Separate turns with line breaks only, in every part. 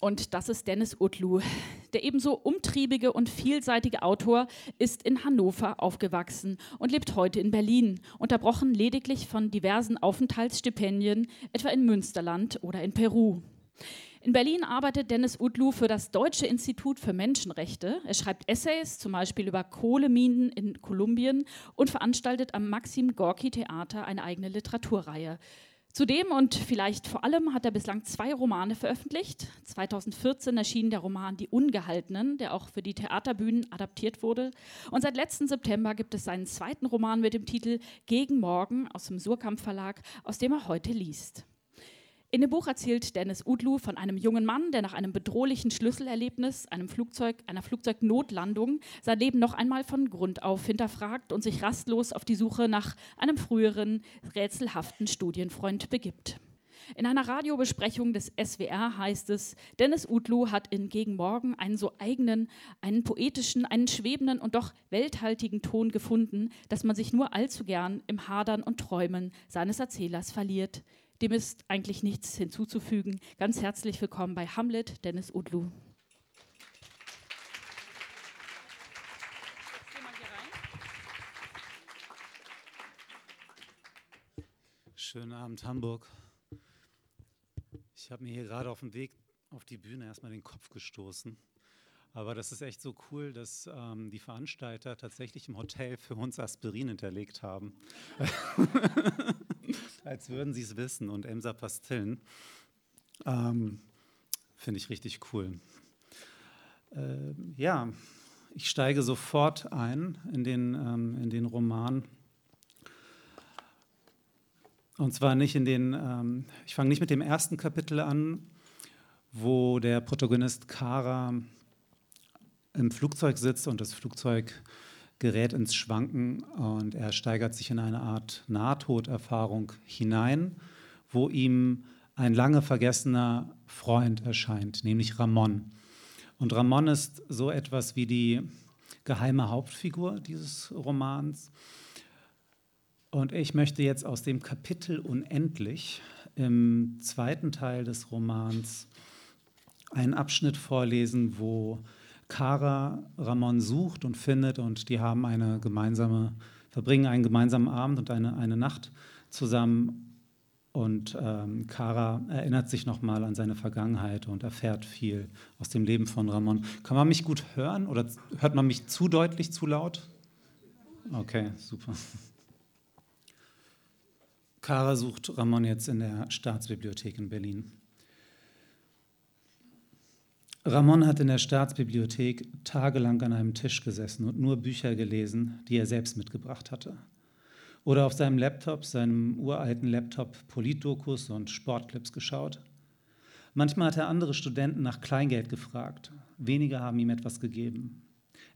Und das ist Dennis Utlu. Der ebenso umtriebige und vielseitige Autor ist in Hannover aufgewachsen und lebt heute in Berlin, unterbrochen lediglich von diversen Aufenthaltsstipendien, etwa in Münsterland oder in Peru. In Berlin arbeitet Dennis Utlu für das Deutsche Institut für Menschenrechte. Er schreibt Essays, zum Beispiel über Kohleminen in Kolumbien, und veranstaltet am Maxim Gorki Theater eine eigene Literaturreihe. Zudem und vielleicht vor allem hat er bislang zwei Romane veröffentlicht. 2014 erschien der Roman Die Ungehaltenen, der auch für die Theaterbühnen adaptiert wurde. Und seit letzten September gibt es seinen zweiten Roman mit dem Titel Gegen Morgen aus dem Surkamp Verlag, aus dem er heute liest. In dem Buch erzählt Dennis Udlu von einem jungen Mann, der nach einem bedrohlichen Schlüsselerlebnis, einem Flugzeug, einer Flugzeugnotlandung, sein Leben noch einmal von Grund auf hinterfragt und sich rastlos auf die Suche nach einem früheren, rätselhaften Studienfreund begibt. In einer Radiobesprechung des SWR heißt es, Dennis Udlu hat in Gegen Morgen einen so eigenen, einen poetischen, einen schwebenden und doch welthaltigen Ton gefunden, dass man sich nur allzu gern im Hadern und Träumen seines Erzählers verliert. Dem ist eigentlich nichts hinzuzufügen. Ganz herzlich willkommen bei Hamlet, Dennis Udlu.
Schönen Abend, Hamburg. Ich habe mir hier gerade auf dem Weg auf die Bühne erstmal den Kopf gestoßen. Aber das ist echt so cool, dass ähm, die Veranstalter tatsächlich im Hotel für uns Aspirin hinterlegt haben. als würden sie es wissen und Emser Pastillen. Ähm, Finde ich richtig cool. Äh, ja, ich steige sofort ein in den, ähm, in den Roman. Und zwar nicht in den, ähm, ich fange nicht mit dem ersten Kapitel an, wo der Protagonist Kara im Flugzeug sitzt und das Flugzeug gerät ins Schwanken und er steigert sich in eine Art Nahtoderfahrung hinein, wo ihm ein lange vergessener Freund erscheint, nämlich Ramon. Und Ramon ist so etwas wie die geheime Hauptfigur dieses Romans. Und ich möchte jetzt aus dem Kapitel Unendlich im zweiten Teil des Romans einen Abschnitt vorlesen, wo Kara Ramon sucht und findet und die haben eine gemeinsame, verbringen einen gemeinsamen Abend und eine, eine Nacht zusammen. Und ähm, erinnert sich nochmal an seine Vergangenheit und erfährt viel aus dem Leben von Ramon. Kann man mich gut hören oder hört man mich zu deutlich, zu laut? Okay, super. Kara sucht Ramon jetzt in der Staatsbibliothek in Berlin. Ramon hat in der Staatsbibliothek tagelang an einem Tisch gesessen und nur Bücher gelesen, die er selbst mitgebracht hatte. Oder auf seinem Laptop, seinem uralten Laptop, Politdokus und Sportclips geschaut. Manchmal hat er andere Studenten nach Kleingeld gefragt. Wenige haben ihm etwas gegeben.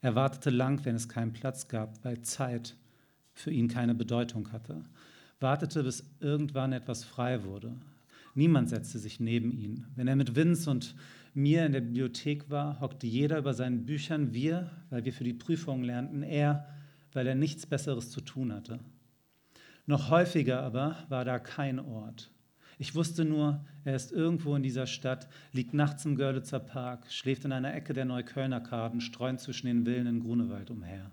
Er wartete lang, wenn es keinen Platz gab, weil Zeit für ihn keine Bedeutung hatte. Wartete, bis irgendwann etwas frei wurde. Niemand setzte sich neben ihn. Wenn er mit Vince und mir in der Bibliothek war, hockte jeder über seinen Büchern, wir, weil wir für die Prüfungen lernten, er, weil er nichts Besseres zu tun hatte. Noch häufiger aber war da kein Ort. Ich wusste nur, er ist irgendwo in dieser Stadt, liegt nachts im Görlitzer Park, schläft in einer Ecke der Neuköllner Karten, streunt zwischen den Villen in Grunewald umher.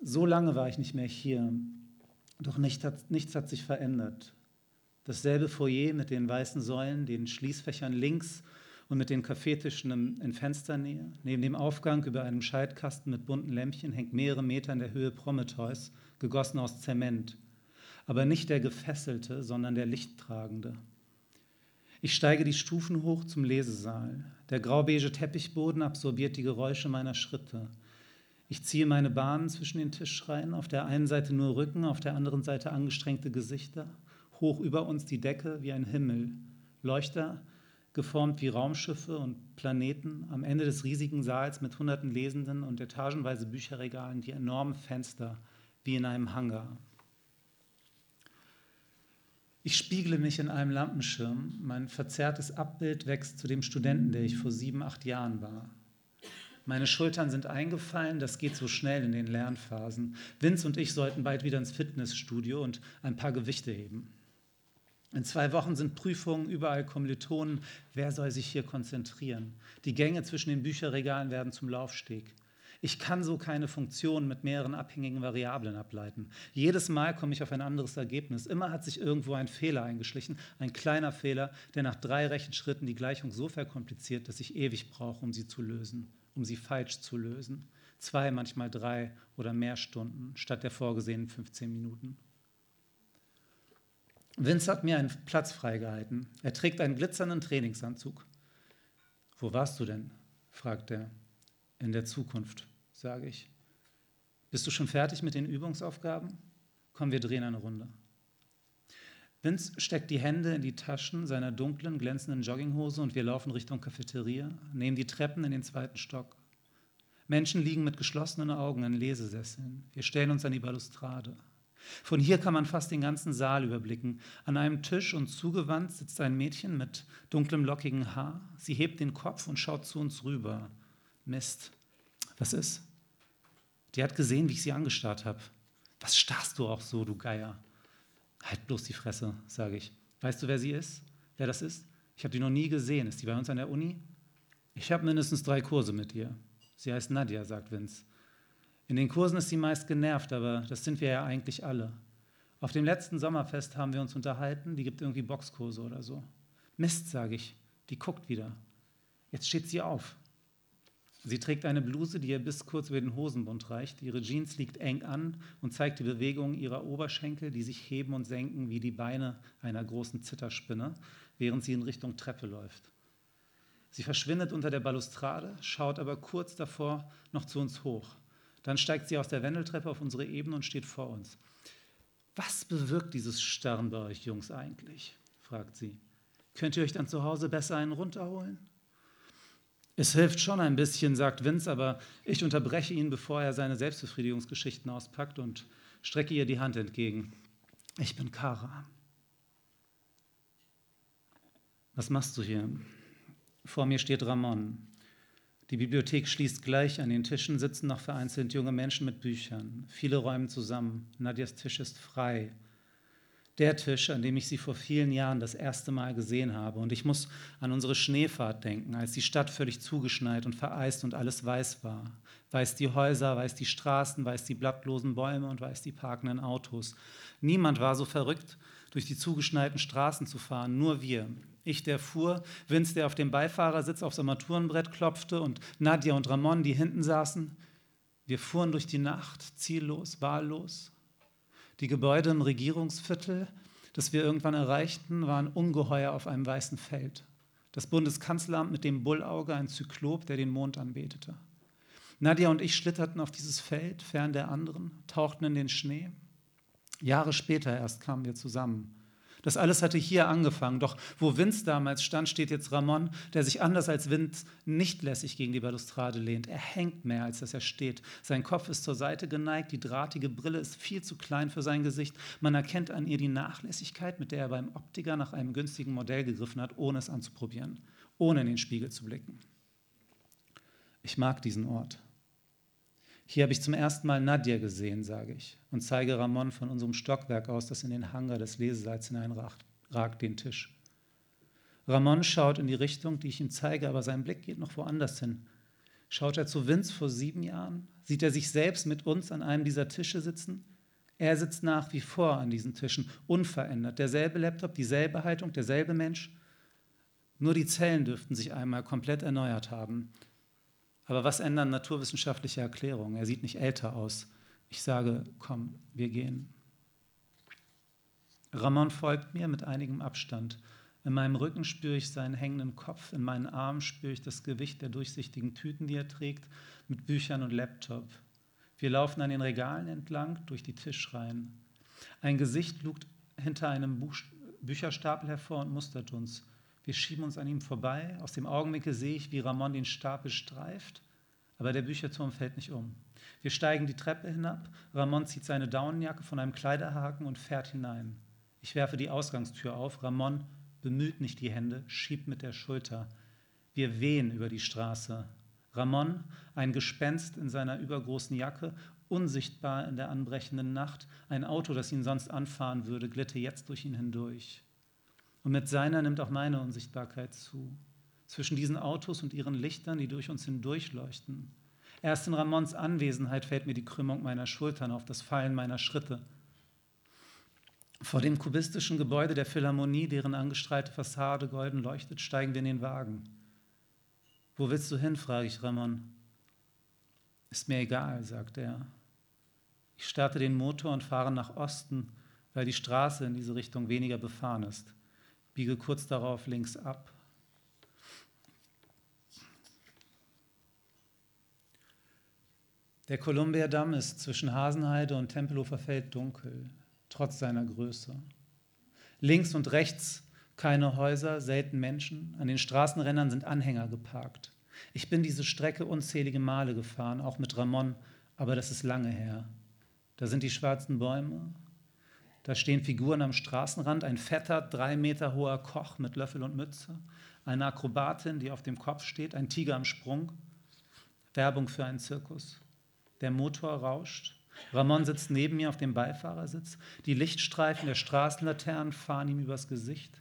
So lange war ich nicht mehr hier, doch nichts hat, nichts hat sich verändert. Dasselbe Foyer mit den weißen Säulen, den Schließfächern links und mit den Kaffeetischen in Fensternähe. Neben dem Aufgang über einem Schaltkasten mit bunten Lämpchen hängt mehrere Meter in der Höhe Prometheus, gegossen aus Zement. Aber nicht der Gefesselte, sondern der Lichttragende. Ich steige die Stufen hoch zum Lesesaal. Der graubeige Teppichboden absorbiert die Geräusche meiner Schritte. Ich ziehe meine Bahnen zwischen den Tischreihen, auf der einen Seite nur Rücken, auf der anderen Seite angestrengte Gesichter hoch über uns die Decke wie ein Himmel, Leuchter geformt wie Raumschiffe und Planeten, am Ende des riesigen Saals mit hunderten Lesenden und etagenweise Bücherregalen die enormen Fenster wie in einem Hangar. Ich spiegle mich in einem Lampenschirm. Mein verzerrtes Abbild wächst zu dem Studenten, der ich vor sieben, acht Jahren war. Meine Schultern sind eingefallen, das geht so schnell in den Lernphasen. Vince und ich sollten bald wieder ins Fitnessstudio und ein paar Gewichte heben. In zwei Wochen sind Prüfungen, überall Kommilitonen. Wer soll sich hier konzentrieren? Die Gänge zwischen den Bücherregalen werden zum Laufsteg. Ich kann so keine Funktion mit mehreren abhängigen Variablen ableiten. Jedes Mal komme ich auf ein anderes Ergebnis. Immer hat sich irgendwo ein Fehler eingeschlichen, ein kleiner Fehler, der nach drei Rechenschritten die Gleichung so verkompliziert, dass ich ewig brauche, um sie zu lösen, um sie falsch zu lösen. Zwei, manchmal drei oder mehr Stunden statt der vorgesehenen 15 Minuten. Vince hat mir einen Platz freigehalten. Er trägt einen glitzernden Trainingsanzug. Wo warst du denn? fragt er. In der Zukunft sage ich. Bist du schon fertig mit den Übungsaufgaben? Komm, wir drehen eine Runde. Vince steckt die Hände in die Taschen seiner dunklen, glänzenden Jogginghose und wir laufen Richtung Cafeteria, nehmen die Treppen in den zweiten Stock. Menschen liegen mit geschlossenen Augen in Lesesesseln. Wir stellen uns an die Balustrade. Von hier kann man fast den ganzen Saal überblicken. An einem Tisch und zugewandt sitzt ein Mädchen mit dunklem, lockigen Haar. Sie hebt den Kopf und schaut zu uns rüber. Mist. Was ist? Die hat gesehen, wie ich sie angestarrt habe. Was starrst du auch so, du Geier? Halt bloß die Fresse, sage ich. Weißt du, wer sie ist? Wer das ist? Ich habe die noch nie gesehen. Ist die bei uns an der Uni? Ich habe mindestens drei Kurse mit ihr. Sie heißt Nadja, sagt Vince. In den Kursen ist sie meist genervt, aber das sind wir ja eigentlich alle. Auf dem letzten Sommerfest haben wir uns unterhalten, die gibt irgendwie Boxkurse oder so. Mist, sage ich, die guckt wieder. Jetzt steht sie auf. Sie trägt eine Bluse, die ihr bis kurz über den Hosenbund reicht. Ihre Jeans liegt eng an und zeigt die Bewegung ihrer Oberschenkel, die sich heben und senken wie die Beine einer großen Zitterspinne, während sie in Richtung Treppe läuft. Sie verschwindet unter der Balustrade, schaut aber kurz davor noch zu uns hoch. Dann steigt sie aus der Wendeltreppe auf unsere Ebene und steht vor uns. Was bewirkt dieses Starren bei euch Jungs eigentlich? fragt sie. Könnt ihr euch dann zu Hause besser einen runterholen? Es hilft schon ein bisschen, sagt Vince, aber ich unterbreche ihn, bevor er seine Selbstbefriedigungsgeschichten auspackt und strecke ihr die Hand entgegen. Ich bin Kara. Was machst du hier? Vor mir steht Ramon. Die Bibliothek schließt gleich. An den Tischen sitzen noch vereinzelt junge Menschen mit Büchern. Viele räumen zusammen. Nadias Tisch ist frei der Tisch, an dem ich sie vor vielen Jahren das erste Mal gesehen habe. Und ich muss an unsere Schneefahrt denken, als die Stadt völlig zugeschneit und vereist und alles weiß war. Weiß die Häuser, weiß die Straßen, weiß die blattlosen Bäume und weiß die parkenden Autos. Niemand war so verrückt, durch die zugeschneiten Straßen zu fahren, nur wir. Ich, der fuhr, Vince, der auf dem Beifahrersitz aufs Armaturenbrett klopfte und Nadja und Ramon, die hinten saßen. Wir fuhren durch die Nacht, ziellos, wahllos, die Gebäude im Regierungsviertel, das wir irgendwann erreichten, waren ungeheuer auf einem weißen Feld. Das Bundeskanzleramt mit dem Bullauge, ein Zyklop, der den Mond anbetete. Nadja und ich schlitterten auf dieses Feld, fern der anderen, tauchten in den Schnee. Jahre später erst kamen wir zusammen. Das alles hatte hier angefangen. Doch wo Vince damals stand, steht jetzt Ramon, der sich anders als Vince nicht lässig gegen die Balustrade lehnt. Er hängt mehr, als dass er steht. Sein Kopf ist zur Seite geneigt, die drahtige Brille ist viel zu klein für sein Gesicht. Man erkennt an ihr die Nachlässigkeit, mit der er beim Optiker nach einem günstigen Modell gegriffen hat, ohne es anzuprobieren, ohne in den Spiegel zu blicken. Ich mag diesen Ort. Hier habe ich zum ersten Mal Nadja gesehen, sage ich, und zeige Ramon von unserem Stockwerk aus, das in den Hangar des Lesesaals hineinragt, ragt den Tisch. Ramon schaut in die Richtung, die ich ihm zeige, aber sein Blick geht noch woanders hin. Schaut er zu Vince vor sieben Jahren? Sieht er sich selbst mit uns an einem dieser Tische sitzen? Er sitzt nach wie vor an diesen Tischen, unverändert. Derselbe Laptop, dieselbe Haltung, derselbe Mensch. Nur die Zellen dürften sich einmal komplett erneuert haben. Aber was ändern naturwissenschaftliche Erklärungen? Er sieht nicht älter aus. Ich sage, komm, wir gehen. Ramon folgt mir mit einigem Abstand. In meinem Rücken spüre ich seinen hängenden Kopf, in meinen Armen spüre ich das Gewicht der durchsichtigen Tüten, die er trägt, mit Büchern und Laptop. Wir laufen an den Regalen entlang, durch die Tischreihen. Ein Gesicht lugt hinter einem Buch Bücherstapel hervor und mustert uns. Wir schieben uns an ihm vorbei. Aus dem Augenwinkel sehe ich, wie Ramon den Stapel streift, aber der Bücherturm fällt nicht um. Wir steigen die Treppe hinab. Ramon zieht seine Daunenjacke von einem Kleiderhaken und fährt hinein. Ich werfe die Ausgangstür auf. Ramon bemüht nicht die Hände, schiebt mit der Schulter. Wir wehen über die Straße. Ramon, ein Gespenst in seiner übergroßen Jacke, unsichtbar in der anbrechenden Nacht, ein Auto, das ihn sonst anfahren würde, glitte jetzt durch ihn hindurch. Und mit seiner nimmt auch meine Unsichtbarkeit zu. Zwischen diesen Autos und ihren Lichtern, die durch uns hindurchleuchten. Erst in Ramons Anwesenheit fällt mir die Krümmung meiner Schultern auf, das Fallen meiner Schritte. Vor dem kubistischen Gebäude der Philharmonie, deren angestrahlte Fassade golden leuchtet, steigen wir in den Wagen. Wo willst du hin? frage ich Ramon. Ist mir egal, sagt er. Ich starte den Motor und fahre nach Osten, weil die Straße in diese Richtung weniger befahren ist. Biege kurz darauf links ab. Der Kolumbiadamm ist zwischen Hasenheide und Tempelhofer Feld dunkel, trotz seiner Größe. Links und rechts keine Häuser, selten Menschen. An den Straßenrändern sind Anhänger geparkt. Ich bin diese Strecke unzählige Male gefahren, auch mit Ramon, aber das ist lange her. Da sind die schwarzen Bäume, da stehen Figuren am Straßenrand, ein fetter, drei Meter hoher Koch mit Löffel und Mütze, eine Akrobatin, die auf dem Kopf steht, ein Tiger am Sprung. Werbung für einen Zirkus. Der Motor rauscht. Ramon sitzt neben mir auf dem Beifahrersitz. Die Lichtstreifen der Straßenlaternen fahren ihm übers Gesicht.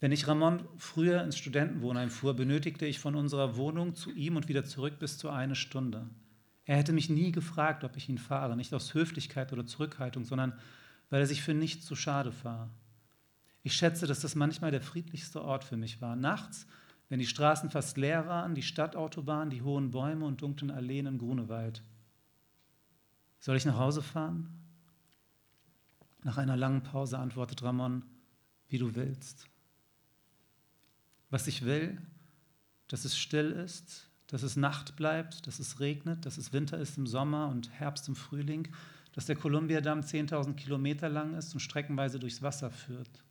Wenn ich Ramon früher ins Studentenwohnheim fuhr, benötigte ich von unserer Wohnung zu ihm und wieder zurück bis zu eine Stunde. Er hätte mich nie gefragt, ob ich ihn fahre, nicht aus Höflichkeit oder Zurückhaltung, sondern weil er sich für nichts zu schade war. Ich schätze, dass das manchmal der friedlichste Ort für mich war. Nachts, wenn die Straßen fast leer waren, die Stadtautobahn, die hohen Bäume und dunklen Alleen im Grunewald. Soll ich nach Hause fahren? Nach einer langen Pause antwortet Ramon, wie du willst. Was ich will, dass es still ist, dass es Nacht bleibt, dass es regnet, dass es Winter ist im Sommer und Herbst im Frühling, dass der Kolumbiadamm 10.000 Kilometer lang ist und streckenweise durchs Wasser führt.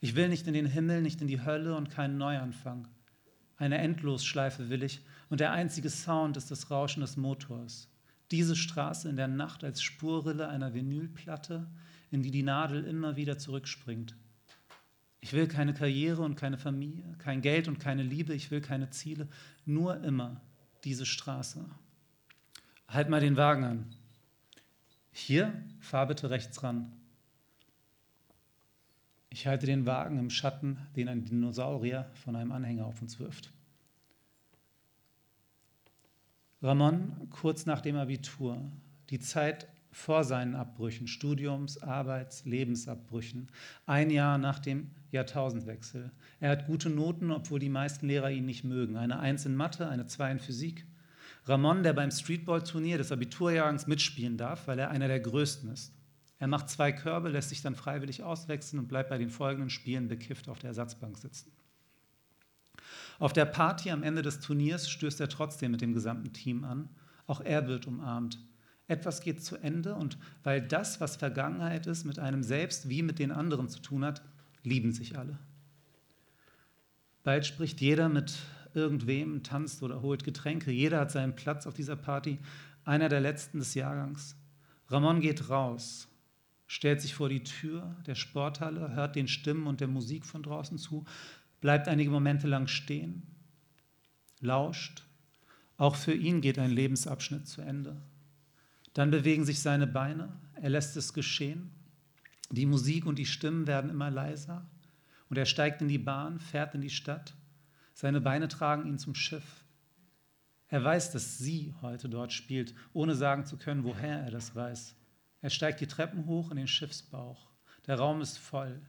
Ich will nicht in den Himmel, nicht in die Hölle und keinen Neuanfang. Eine Endlosschleife will ich und der einzige Sound ist das Rauschen des Motors. Diese Straße in der Nacht als Spurrille einer Vinylplatte, in die die Nadel immer wieder zurückspringt. Ich will keine Karriere und keine Familie, kein Geld und keine Liebe, ich will keine Ziele, nur immer diese Straße. Halt mal den Wagen an. Hier, fahr bitte rechts ran. Ich halte den Wagen im Schatten, den ein Dinosaurier von einem Anhänger auf uns wirft. Ramon, kurz nach dem Abitur, die Zeit vor seinen Abbrüchen, Studiums-, Arbeits-, Lebensabbrüchen, ein Jahr nach dem Jahrtausendwechsel. Er hat gute Noten, obwohl die meisten Lehrer ihn nicht mögen. Eine Eins in Mathe, eine Zwei in Physik. Ramon, der beim Streetball-Turnier des Abiturjahrgangs mitspielen darf, weil er einer der Größten ist. Er macht zwei Körbe, lässt sich dann freiwillig auswechseln und bleibt bei den folgenden Spielen bekifft auf der Ersatzbank sitzen. Auf der Party am Ende des Turniers stößt er trotzdem mit dem gesamten Team an. Auch er wird umarmt. Etwas geht zu Ende und weil das, was Vergangenheit ist, mit einem selbst wie mit den anderen zu tun hat, lieben sich alle. Bald spricht jeder mit irgendwem, tanzt oder holt Getränke. Jeder hat seinen Platz auf dieser Party, einer der letzten des Jahrgangs. Ramon geht raus, stellt sich vor die Tür der Sporthalle, hört den Stimmen und der Musik von draußen zu, bleibt einige Momente lang stehen, lauscht. Auch für ihn geht ein Lebensabschnitt zu Ende. Dann bewegen sich seine Beine, er lässt es geschehen. Die Musik und die Stimmen werden immer leiser und er steigt in die Bahn, fährt in die Stadt. Seine Beine tragen ihn zum Schiff. Er weiß, dass sie heute dort spielt, ohne sagen zu können, woher er das weiß. Er steigt die Treppen hoch in den Schiffsbauch. Der Raum ist voll.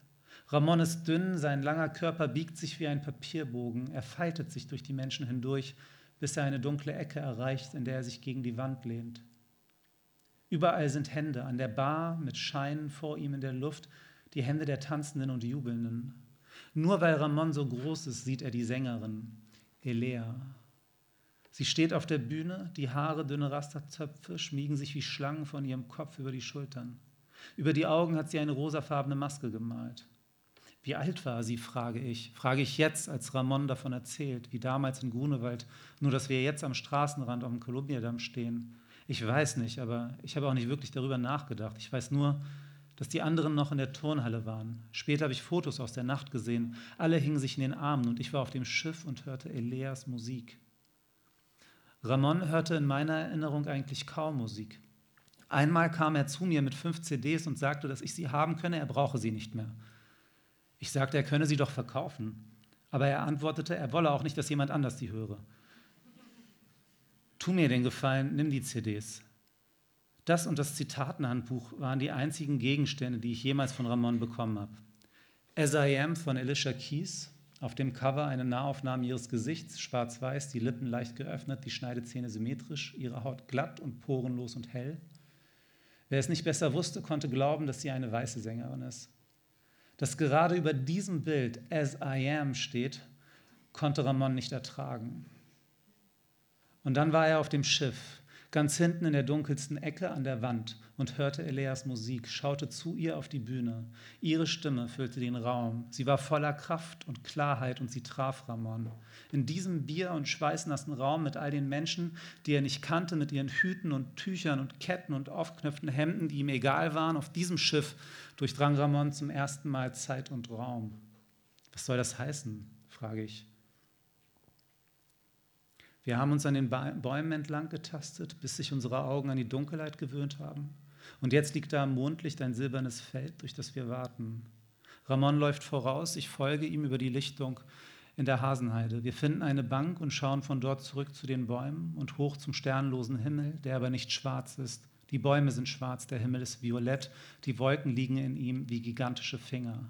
Ramon ist dünn, sein langer Körper biegt sich wie ein Papierbogen. Er faltet sich durch die Menschen hindurch, bis er eine dunkle Ecke erreicht, in der er sich gegen die Wand lehnt. Überall sind Hände, an der Bar mit Scheinen vor ihm in der Luft, die Hände der Tanzenden und Jubelnden. Nur weil Ramon so groß ist, sieht er die Sängerin, Elea. Sie steht auf der Bühne, die Haare, dünne Rasterzöpfe schmiegen sich wie Schlangen von ihrem Kopf über die Schultern. Über die Augen hat sie eine rosafarbene Maske gemalt. Wie alt war sie, frage ich. Frage ich jetzt, als Ramon davon erzählt, wie damals in Grunewald, nur dass wir jetzt am Straßenrand am Kolumbiadamm stehen ich weiß nicht, aber ich habe auch nicht wirklich darüber nachgedacht. Ich weiß nur, dass die anderen noch in der Turnhalle waren. Später habe ich Fotos aus der Nacht gesehen. Alle hingen sich in den Armen und ich war auf dem Schiff und hörte Eleas Musik. Ramon hörte in meiner Erinnerung eigentlich kaum Musik. Einmal kam er zu mir mit fünf CDs und sagte, dass ich sie haben könne, er brauche sie nicht mehr. Ich sagte, er könne sie doch verkaufen. Aber er antwortete, er wolle auch nicht, dass jemand anders sie höre. Tu mir den Gefallen, nimm die CDs. Das und das Zitatenhandbuch waren die einzigen Gegenstände, die ich jemals von Ramon bekommen habe. As I Am von Alicia Keys, auf dem Cover eine Nahaufnahme ihres Gesichts, schwarz-weiß, die Lippen leicht geöffnet, die Schneidezähne symmetrisch, ihre Haut glatt und porenlos und hell. Wer es nicht besser wusste, konnte glauben, dass sie eine weiße Sängerin ist. Dass gerade über diesem Bild As I Am steht, konnte Ramon nicht ertragen. Und dann war er auf dem Schiff, ganz hinten in der dunkelsten Ecke an der Wand und hörte Eleas Musik, schaute zu ihr auf die Bühne. Ihre Stimme füllte den Raum. Sie war voller Kraft und Klarheit und sie traf Ramon. In diesem bier- und schweißnassen Raum mit all den Menschen, die er nicht kannte, mit ihren Hüten und Tüchern und Ketten und aufknöpften Hemden, die ihm egal waren, auf diesem Schiff durchdrang Ramon zum ersten Mal Zeit und Raum. Was soll das heißen? frage ich. Wir haben uns an den Bäumen entlang getastet, bis sich unsere Augen an die Dunkelheit gewöhnt haben. Und jetzt liegt da im Mondlicht ein silbernes Feld, durch das wir warten. Ramon läuft voraus, ich folge ihm über die Lichtung in der Hasenheide. Wir finden eine Bank und schauen von dort zurück zu den Bäumen und hoch zum sternlosen Himmel, der aber nicht schwarz ist. Die Bäume sind schwarz, der Himmel ist violett, die Wolken liegen in ihm wie gigantische Finger.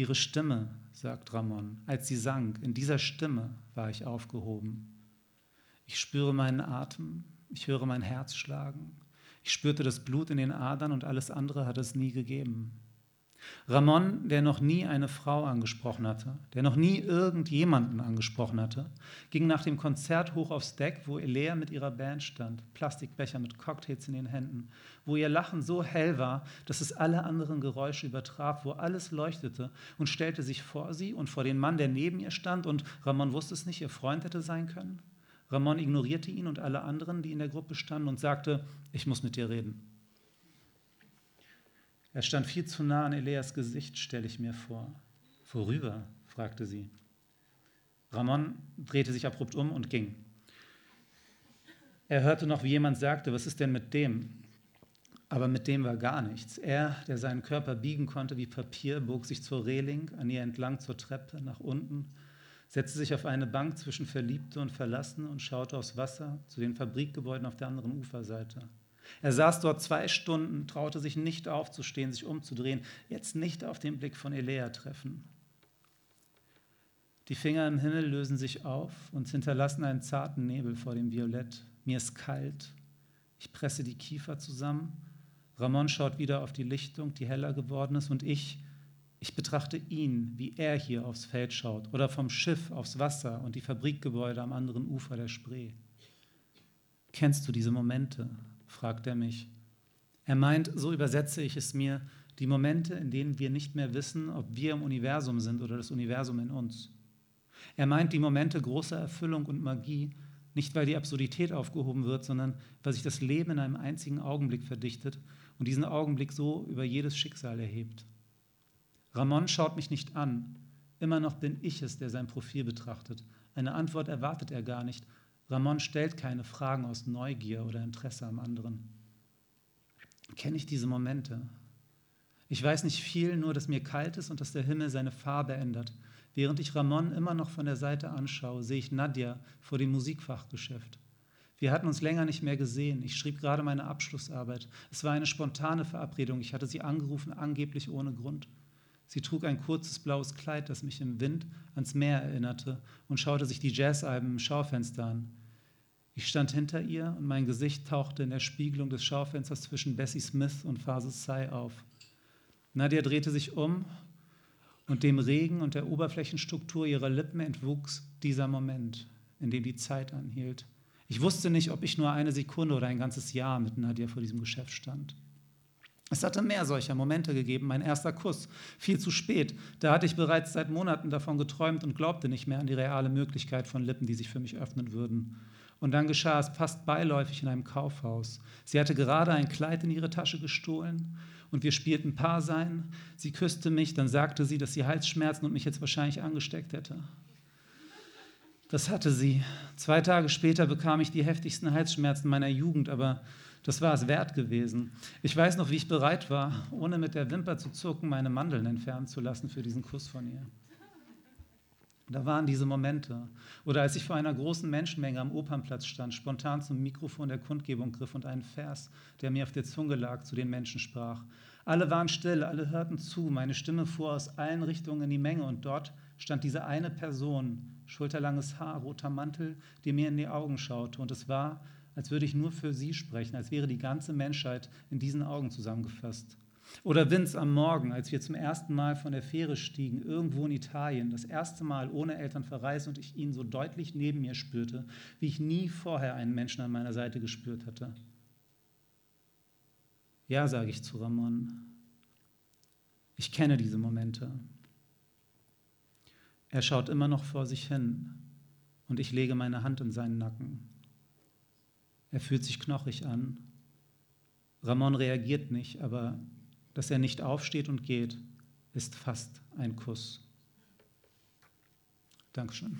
Ihre Stimme, sagt Ramon, als sie sang, in dieser Stimme war ich aufgehoben. Ich spüre meinen Atem, ich höre mein Herz schlagen. Ich spürte das Blut in den Adern und alles andere hat es nie gegeben. Ramon, der noch nie eine Frau angesprochen hatte, der noch nie irgendjemanden angesprochen hatte, ging nach dem Konzert hoch aufs Deck, wo Elea mit ihrer Band stand, Plastikbecher mit Cocktails in den Händen, wo ihr Lachen so hell war, dass es alle anderen Geräusche übertraf, wo alles leuchtete und stellte sich vor sie und vor den Mann, der neben ihr stand und Ramon wusste es nicht, ihr Freund hätte sein können. Ramon ignorierte ihn und alle anderen, die in der Gruppe standen und sagte, ich muss mit dir reden. Er stand viel zu nah an Eleas Gesicht, stelle ich mir vor. Worüber? fragte sie. Ramon drehte sich abrupt um und ging. Er hörte noch, wie jemand sagte, was ist denn mit dem? Aber mit dem war gar nichts. Er, der seinen Körper biegen konnte wie Papier, bog sich zur Reling, an ihr entlang zur Treppe, nach unten, setzte sich auf eine Bank zwischen Verliebte und Verlassene und schaute aufs Wasser zu den Fabrikgebäuden auf der anderen Uferseite. Er saß dort zwei Stunden, traute sich nicht aufzustehen, sich umzudrehen, jetzt nicht auf den Blick von Elea treffen. Die Finger im Himmel lösen sich auf und hinterlassen einen zarten Nebel vor dem Violett. Mir ist kalt. Ich presse die Kiefer zusammen. Ramon schaut wieder auf die Lichtung, die heller geworden ist, und ich, ich betrachte ihn, wie er hier aufs Feld schaut oder vom Schiff aufs Wasser und die Fabrikgebäude am anderen Ufer der Spree. Kennst du diese Momente? Fragt er mich. Er meint, so übersetze ich es mir, die Momente, in denen wir nicht mehr wissen, ob wir im Universum sind oder das Universum in uns. Er meint die Momente großer Erfüllung und Magie, nicht weil die Absurdität aufgehoben wird, sondern weil sich das Leben in einem einzigen Augenblick verdichtet und diesen Augenblick so über jedes Schicksal erhebt. Ramon schaut mich nicht an. Immer noch bin ich es, der sein Profil betrachtet. Eine Antwort erwartet er gar nicht, Ramon stellt keine Fragen aus Neugier oder Interesse am anderen. Kenne ich diese Momente? Ich weiß nicht viel, nur dass mir kalt ist und dass der Himmel seine Farbe ändert. Während ich Ramon immer noch von der Seite anschaue, sehe ich Nadja vor dem Musikfachgeschäft. Wir hatten uns länger nicht mehr gesehen. Ich schrieb gerade meine Abschlussarbeit. Es war eine spontane Verabredung. Ich hatte sie angerufen, angeblich ohne Grund. Sie trug ein kurzes blaues Kleid, das mich im Wind ans Meer erinnerte, und schaute sich die Jazzalben im Schaufenster an. Ich stand hinter ihr und mein Gesicht tauchte in der Spiegelung des Schaufensters zwischen Bessie Smith und Phase Sai auf. Nadia drehte sich um und dem Regen und der Oberflächenstruktur ihrer Lippen entwuchs dieser Moment, in dem die Zeit anhielt. Ich wusste nicht, ob ich nur eine Sekunde oder ein ganzes Jahr mit Nadia vor diesem Geschäft stand. Es hatte mehr solcher Momente gegeben. Mein erster Kuss, viel zu spät. Da hatte ich bereits seit Monaten davon geträumt und glaubte nicht mehr an die reale Möglichkeit von Lippen, die sich für mich öffnen würden. Und dann geschah es fast beiläufig in einem Kaufhaus. Sie hatte gerade ein Kleid in ihre Tasche gestohlen und wir spielten Paar sein. Sie küsste mich, dann sagte sie, dass sie Halsschmerzen und mich jetzt wahrscheinlich angesteckt hätte. Das hatte sie. Zwei Tage später bekam ich die heftigsten Halsschmerzen meiner Jugend, aber Das war es wert gewesen. Ich weiß noch, wie ich bereit war, ohne mit der Wimper zu zucken, meine Mandeln entfernen zu lassen für diesen Kuss von ihr. Da waren diese Momente. Oder als ich vor einer großen Menschenmenge am Opernplatz stand, spontan zum Mikrofon der Kundgebung griff und einen Vers, der mir auf der Zunge lag, zu den Menschen sprach. Alle waren still, alle hörten zu, meine Stimme fuhr aus allen Richtungen in die Menge und dort stand diese eine Person, schulterlanges Haar, roter Mantel, die mir in die Augen schaute. Und es war, als würde ich nur für sie sprechen, als wäre die ganze Menschheit in diesen Augen zusammengefasst. Oder Vince am Morgen, als wir zum ersten Mal von der Fähre stiegen, irgendwo in Italien, das erste Mal ohne Eltern verreist und ich ihn so deutlich neben mir spürte, wie ich nie vorher einen Menschen an meiner Seite gespürt hatte. Ja, sage ich zu Ramon, ich kenne diese Momente. Er schaut immer noch vor sich hin und ich lege meine Hand in seinen Nacken. Er fühlt sich knochig an. Ramon reagiert nicht, aber dass er nicht aufsteht und geht, ist fast ein Kuss. Dankeschön.